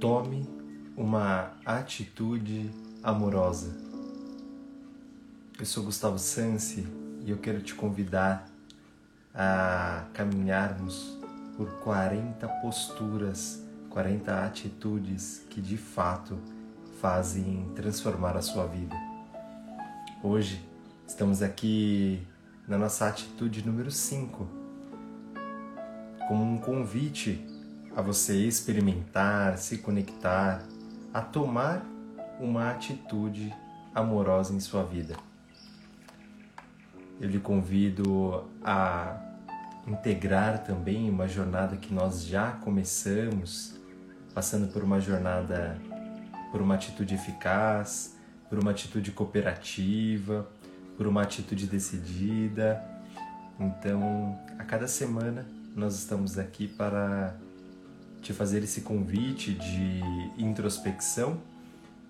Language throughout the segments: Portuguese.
Tome uma atitude amorosa. Eu sou Gustavo Sansi e eu quero te convidar a caminharmos por 40 posturas, 40 atitudes que de fato fazem transformar a sua vida. Hoje estamos aqui na nossa atitude número 5, como um convite a você experimentar, se conectar, a tomar uma atitude amorosa em sua vida eu lhe convido a integrar também uma jornada que nós já começamos, passando por uma jornada, por uma atitude eficaz, por uma atitude cooperativa, por uma atitude decidida. Então, a cada semana nós estamos aqui para te fazer esse convite de introspecção,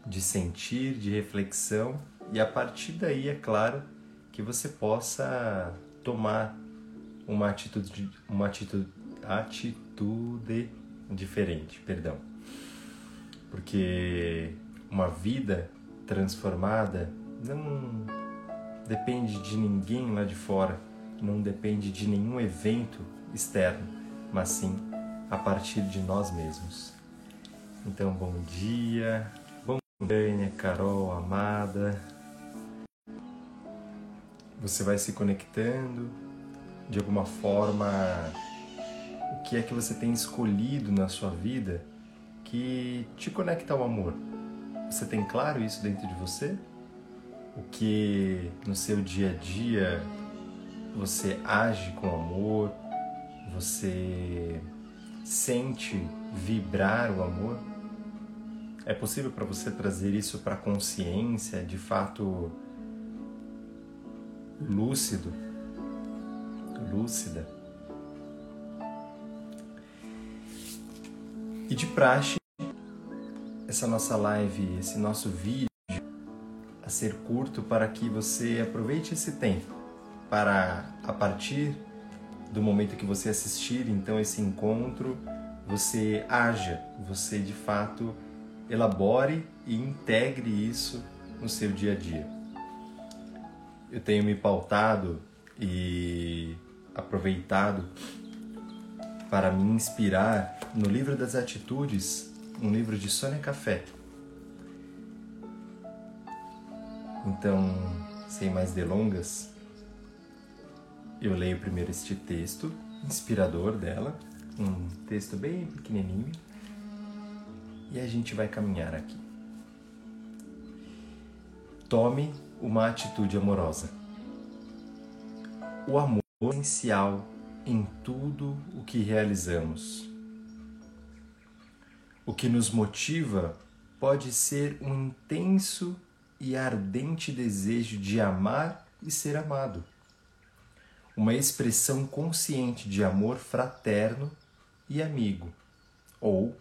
de sentir, de reflexão e a partir daí, é claro, que você possa tomar uma atitude, uma atitude, atitude diferente, perdão. Porque uma vida transformada não depende de ninguém lá de fora, não depende de nenhum evento externo, mas sim a partir de nós mesmos. Então, bom dia, bom dia, Carol, amada você vai se conectando de alguma forma o que é que você tem escolhido na sua vida que te conecta ao amor. Você tem claro isso dentro de você? O que no seu dia a dia você age com amor, você sente vibrar o amor? É possível para você trazer isso para a consciência, de fato lúcido, lúcida. E de praxe, essa nossa live, esse nosso vídeo a ser curto para que você aproveite esse tempo para a partir do momento que você assistir então esse encontro, você haja, você de fato elabore e integre isso no seu dia a dia eu tenho me pautado e aproveitado para me inspirar no livro das atitudes, um livro de Sônia Café. Então, sem mais delongas, eu leio primeiro este texto inspirador dela, um texto bem pequenininho, e a gente vai caminhar aqui. Tome uma atitude amorosa. O amor é essencial em tudo o que realizamos. O que nos motiva pode ser um intenso e ardente desejo de amar e ser amado. Uma expressão consciente de amor fraterno e amigo, ou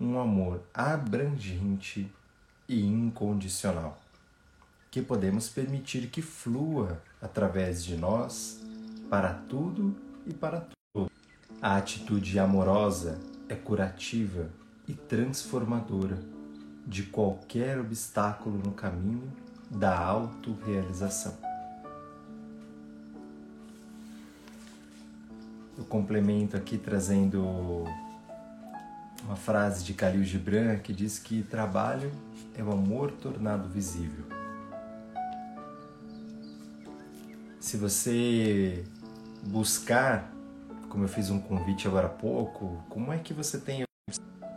um amor abrangente e incondicional que podemos permitir que flua através de nós para tudo e para tudo. A atitude amorosa é curativa e transformadora de qualquer obstáculo no caminho da autorrealização. Eu complemento aqui trazendo uma frase de Khalil Gibran que diz que trabalho é o amor tornado visível. se você buscar, como eu fiz um convite agora há pouco, como é que você tem.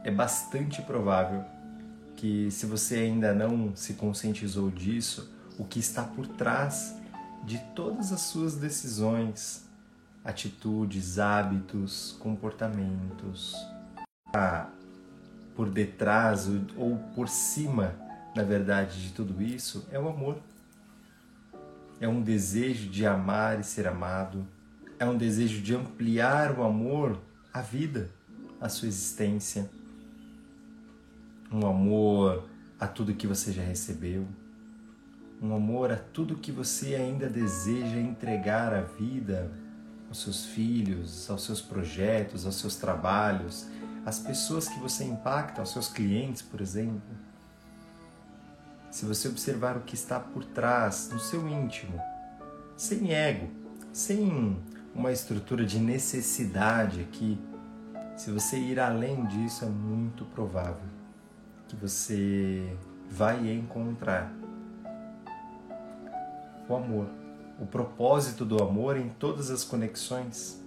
É bastante provável que, se você ainda não se conscientizou disso, o que está por trás de todas as suas decisões, atitudes, hábitos, comportamentos, por detrás ou por cima, na verdade, de tudo isso é o amor. É um desejo de amar e ser amado, é um desejo de ampliar o amor à vida, à sua existência, um amor a tudo que você já recebeu, um amor a tudo que você ainda deseja entregar à vida, aos seus filhos, aos seus projetos, aos seus trabalhos, as pessoas que você impacta, os seus clientes, por exemplo. Se você observar o que está por trás, no seu íntimo, sem ego, sem uma estrutura de necessidade aqui, se você ir além disso, é muito provável que você vai encontrar o amor, o propósito do amor em todas as conexões,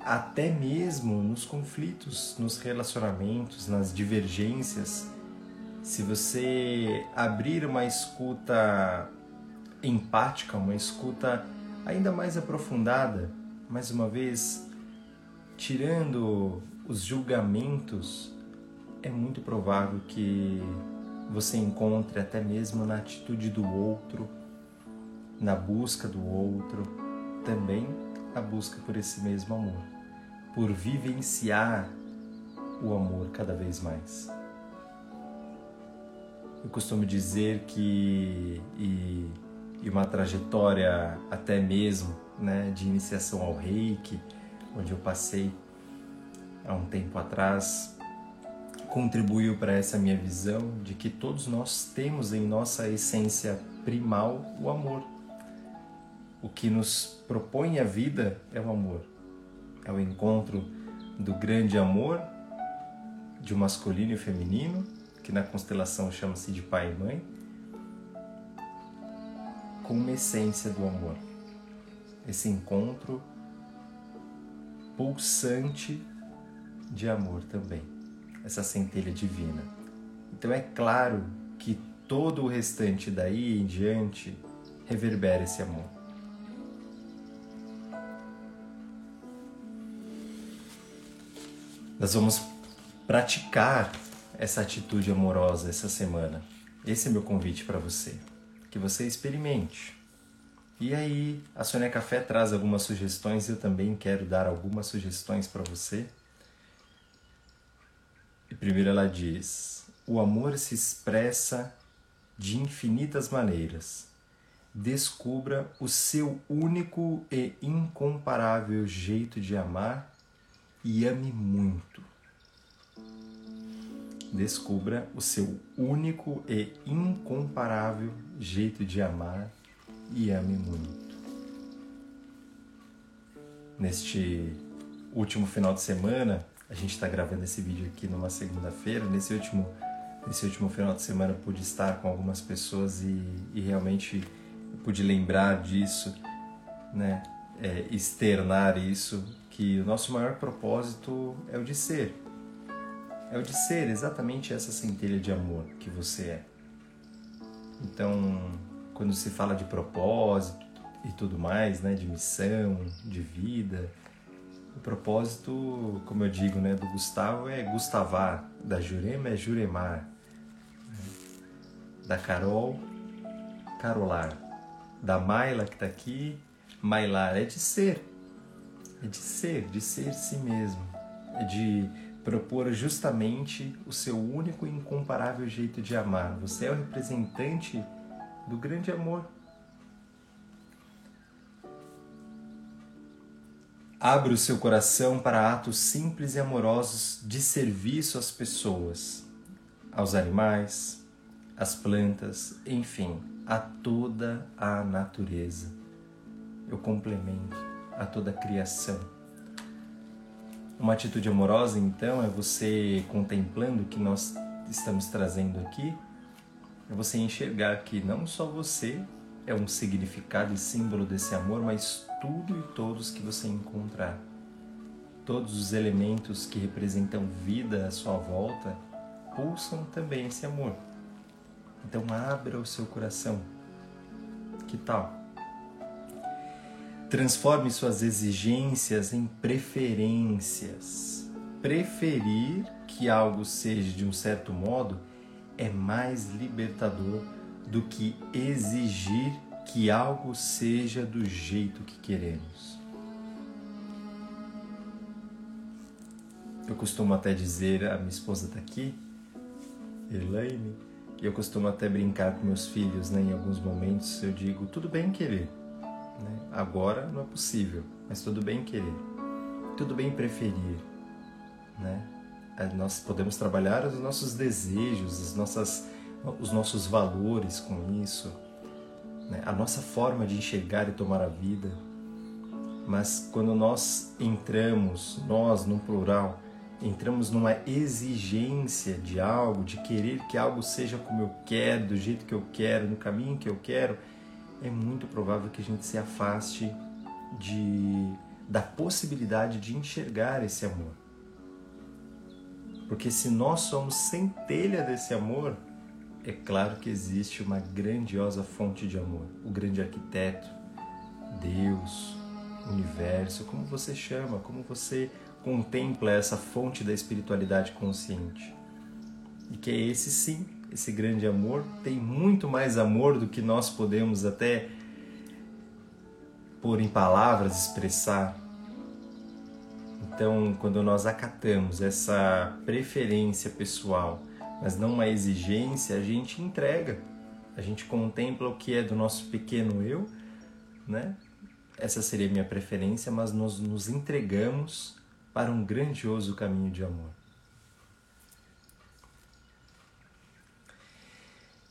até mesmo nos conflitos, nos relacionamentos, nas divergências. Se você abrir uma escuta empática, uma escuta ainda mais aprofundada, mais uma vez, tirando os julgamentos, é muito provável que você encontre até mesmo na atitude do outro, na busca do outro, também a busca por esse mesmo amor, por vivenciar o amor cada vez mais. Eu costumo dizer que e e uma trajetória até mesmo né, de iniciação ao reiki, onde eu passei há um tempo atrás, contribuiu para essa minha visão de que todos nós temos em nossa essência primal o amor. O que nos propõe a vida é o amor. É o encontro do grande amor de um masculino e feminino, que na constelação chama-se de pai e mãe, com uma essência do amor. Esse encontro pulsante de amor também, essa centelha divina. Então é claro que todo o restante daí em diante reverbera esse amor. Nós vamos praticar essa atitude amorosa essa semana. Esse é meu convite para você que você experimente. E aí, a Sônia Café traz algumas sugestões, eu também quero dar algumas sugestões para você. E primeiro ela diz: o amor se expressa de infinitas maneiras. Descubra o seu único e incomparável jeito de amar e ame muito descubra o seu único e incomparável jeito de amar e ame muito. Neste último final de semana, a gente está gravando esse vídeo aqui numa segunda-feira. Nesse último, nesse último final de semana, pude estar com algumas pessoas e, e realmente pude lembrar disso, né? É, externar isso, que o nosso maior propósito é o de ser é o de ser exatamente essa centelha de amor que você é. Então, quando se fala de propósito e tudo mais, né, de missão, de vida, o propósito, como eu digo, né, do Gustavo é Gustavar, da Jurema é Juremar, né, da Carol, Carolar, da Maila que está aqui, Mailar, é de ser, de ser, de ser si mesmo, é de propor justamente o seu único e incomparável jeito de amar. Você é o representante do grande amor. Abra o seu coração para atos simples e amorosos de serviço às pessoas, aos animais, às plantas, enfim, a toda a natureza. Eu complemento a toda a criação uma atitude amorosa, então, é você contemplando o que nós estamos trazendo aqui, é você enxergar que não só você é um significado e símbolo desse amor, mas tudo e todos que você encontrar. Todos os elementos que representam vida à sua volta pulsam também esse amor. Então abra o seu coração. Que tal? Transforme suas exigências em preferências. Preferir que algo seja de um certo modo é mais libertador do que exigir que algo seja do jeito que queremos. Eu costumo até dizer, a minha esposa está aqui, Elaine, e eu costumo até brincar com meus filhos, né? Em alguns momentos eu digo, tudo bem querer, né? Agora não é possível, mas tudo bem querer, tudo bem preferir. Né? nós podemos trabalhar os nossos desejos, as nossas, os nossos valores com isso, né? a nossa forma de enxergar e tomar a vida. Mas quando nós entramos, nós no plural, entramos numa exigência de algo, de querer que algo seja como eu quero, do jeito que eu quero, no caminho que eu quero, é muito provável que a gente se afaste de, da possibilidade de enxergar esse amor. Porque se nós somos centelha desse amor, é claro que existe uma grandiosa fonte de amor, o grande arquiteto, Deus, universo, como você chama, como você contempla essa fonte da espiritualidade consciente. E que é esse sim, esse grande amor, tem muito mais amor do que nós podemos até pôr em palavras, expressar. Então, quando nós acatamos essa preferência pessoal, mas não uma exigência, a gente entrega. A gente contempla o que é do nosso pequeno eu, né? Essa seria a minha preferência, mas nós nos entregamos para um grandioso caminho de amor.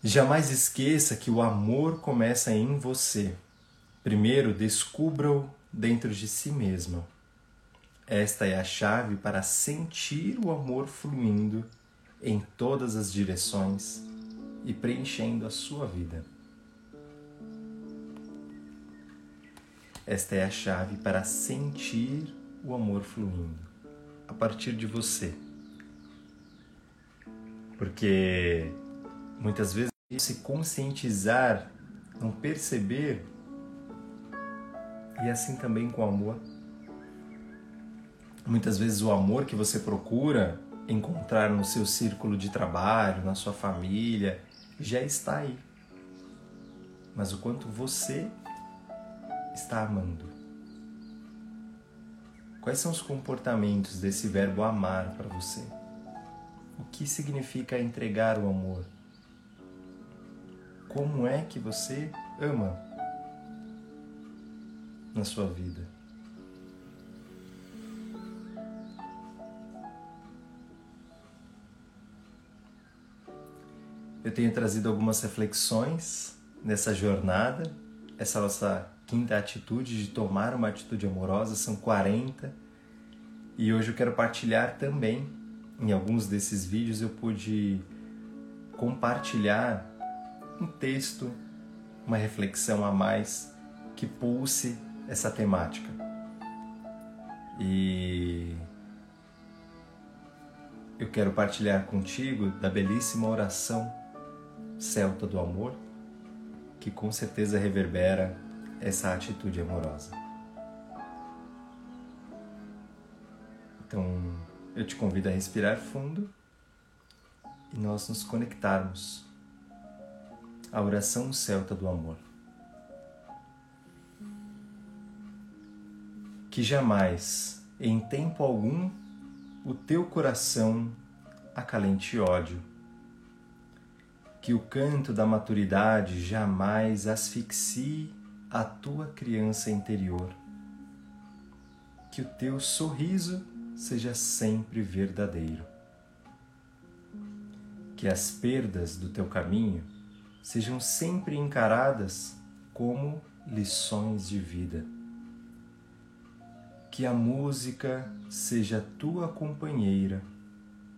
Jamais esqueça que o amor começa em você. Primeiro, descubra-o dentro de si mesmo. Esta é a chave para sentir o amor fluindo em todas as direções e preenchendo a sua vida. Esta é a chave para sentir o amor fluindo a partir de você. Porque muitas vezes se conscientizar, não perceber, e assim também com o amor. Muitas vezes o amor que você procura encontrar no seu círculo de trabalho, na sua família, já está aí. Mas o quanto você está amando. Quais são os comportamentos desse verbo amar para você? O que significa entregar o amor? Como é que você ama na sua vida? Eu tenho trazido algumas reflexões nessa jornada, essa nossa quinta atitude de tomar uma atitude amorosa, são 40. E hoje eu quero partilhar também, em alguns desses vídeos eu pude compartilhar um texto, uma reflexão a mais que pulse essa temática. E eu quero partilhar contigo da belíssima oração celta do amor, que com certeza reverbera essa atitude amorosa. Então, eu te convido a respirar fundo e nós nos conectarmos à oração celta do amor. Que jamais, em tempo algum, o teu coração acalente ódio. Que o canto da maturidade jamais asfixie a tua criança interior. Que o teu sorriso seja sempre verdadeiro. Que as perdas do teu caminho sejam sempre encaradas como lições de vida. Que a música seja tua companheira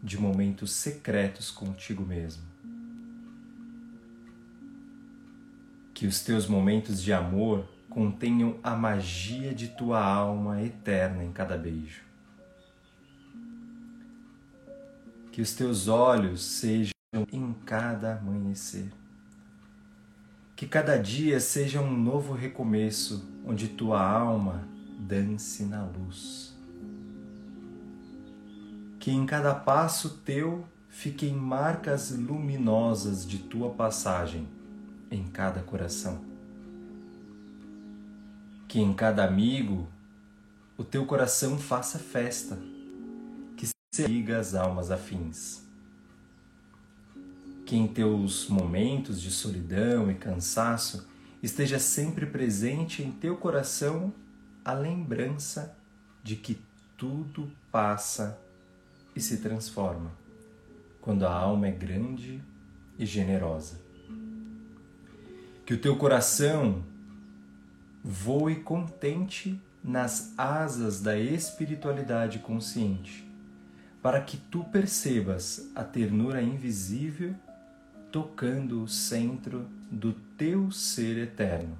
de momentos secretos contigo mesmo Que os teus momentos de amor contenham a magia de tua alma eterna em cada beijo. Que os teus olhos sejam em cada amanhecer. Que cada dia seja um novo recomeço onde tua alma dance na luz. Que em cada passo teu fiquem marcas luminosas de tua passagem em cada coração. Que em cada amigo o teu coração faça festa, que se liga às almas afins. Que em teus momentos de solidão e cansaço esteja sempre presente em teu coração a lembrança de que tudo passa e se transforma quando a alma é grande e generosa. Que o teu coração voe contente nas asas da espiritualidade consciente, para que tu percebas a ternura invisível tocando o centro do teu ser eterno.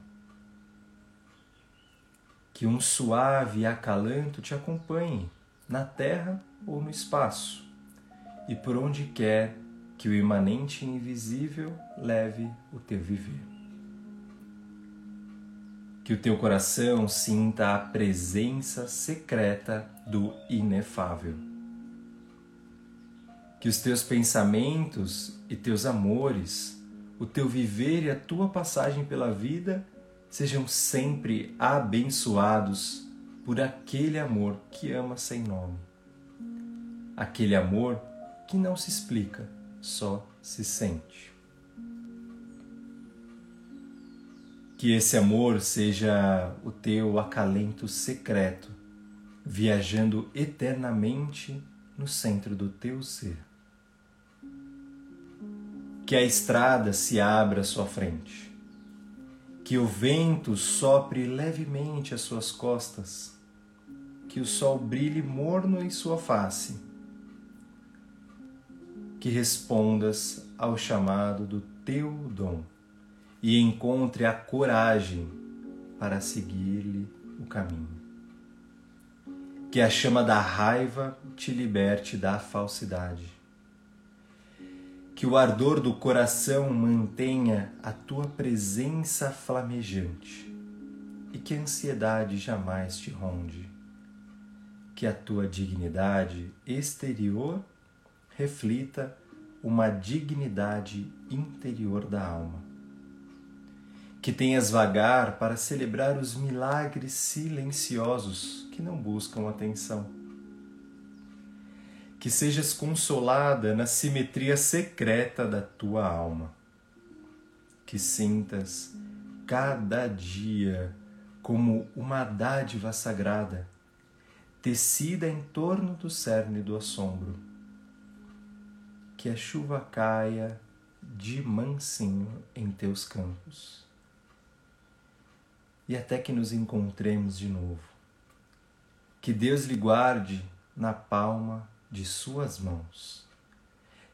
Que um suave acalanto te acompanhe na terra ou no espaço, e por onde quer que o imanente invisível leve o teu viver. Que o teu coração sinta a presença secreta do inefável. Que os teus pensamentos e teus amores, o teu viver e a tua passagem pela vida sejam sempre abençoados por aquele amor que ama sem nome. Aquele amor que não se explica, só se sente. Que esse amor seja o teu acalento secreto, viajando eternamente no centro do teu ser. Que a estrada se abra à sua frente. Que o vento sopre levemente às suas costas. Que o sol brilhe morno em sua face que respondas ao chamado do teu dom e encontre a coragem para seguir-lhe o caminho. Que a chama da raiva te liberte da falsidade. Que o ardor do coração mantenha a tua presença flamejante e que a ansiedade jamais te ronde. Que a tua dignidade exterior reflita uma dignidade interior da alma. Que tenhas vagar para celebrar os milagres silenciosos que não buscam atenção. Que sejas consolada na simetria secreta da tua alma. Que sintas cada dia como uma dádiva sagrada, tecida em torno do cerne do assombro que a chuva caia de mansinho em teus campos. E até que nos encontremos de novo. Que Deus lhe guarde na palma de suas mãos.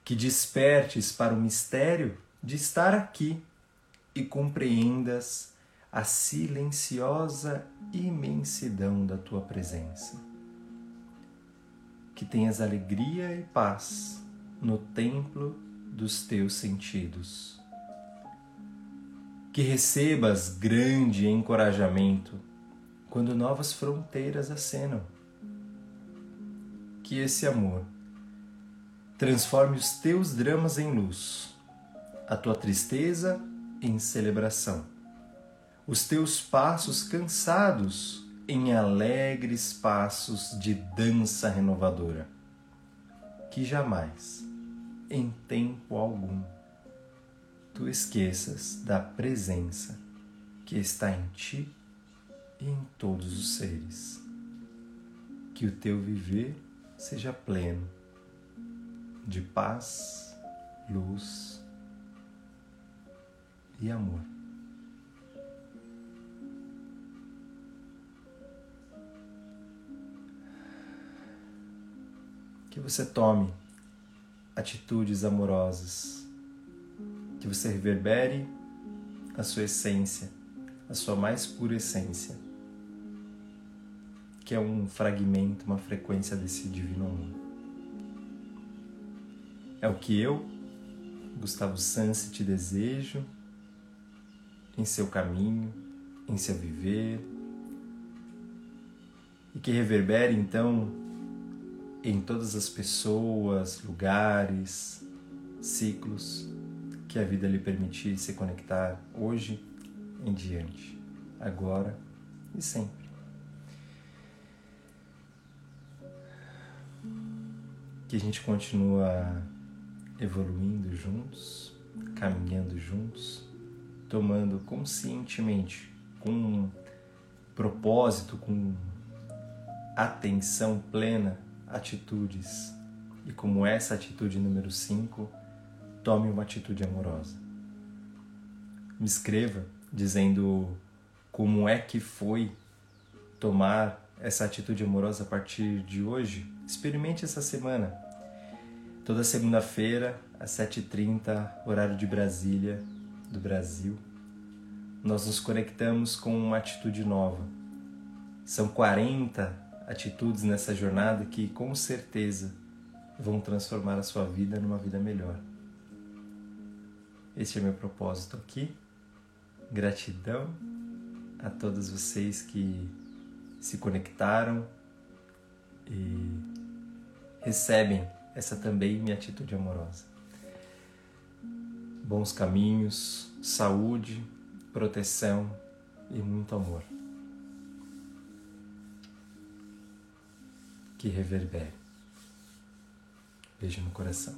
Que despertes para o mistério de estar aqui e compreendas a silenciosa imensidão da tua presença. Que tenhas alegria e paz no templo dos teus sentidos. Que recebas grande encorajamento quando novas fronteiras acenam. Que esse amor transforme os teus dramas em luz, a tua tristeza em celebração, os teus passos cansados em alegres passos de dança renovadora. Que jamais em tempo algum tu esqueças da presença que está em ti e em todos os seres. Que o teu viver seja pleno de paz, luz e amor. Que você tome atitudes amorosas, que você reverbere a sua essência, a sua mais pura essência, que é um fragmento, uma frequência desse divino amor. É o que eu, Gustavo Sansi, te desejo em seu caminho, em seu viver, e que reverbere então em todas as pessoas, lugares, ciclos que a vida lhe permitir se conectar hoje em diante, agora e sempre. Que a gente continua evoluindo juntos, caminhando juntos, tomando conscientemente, com propósito, com atenção plena atitudes e como essa atitude número 5, tome uma atitude amorosa. Me escreva dizendo como é que foi tomar essa atitude amorosa a partir de hoje. Experimente essa semana. Toda segunda-feira, às 7h30, horário de Brasília, do Brasil, nós nos conectamos com uma atitude nova. São 40 atitudes nessa jornada que, com certeza, vão transformar a sua vida numa vida melhor. Este é meu propósito aqui. Gratidão a todos vocês que se conectaram e recebem essa também minha atitude amorosa. Bons caminhos, saúde, proteção e muito amor. Que reverbere. Beijo no coração.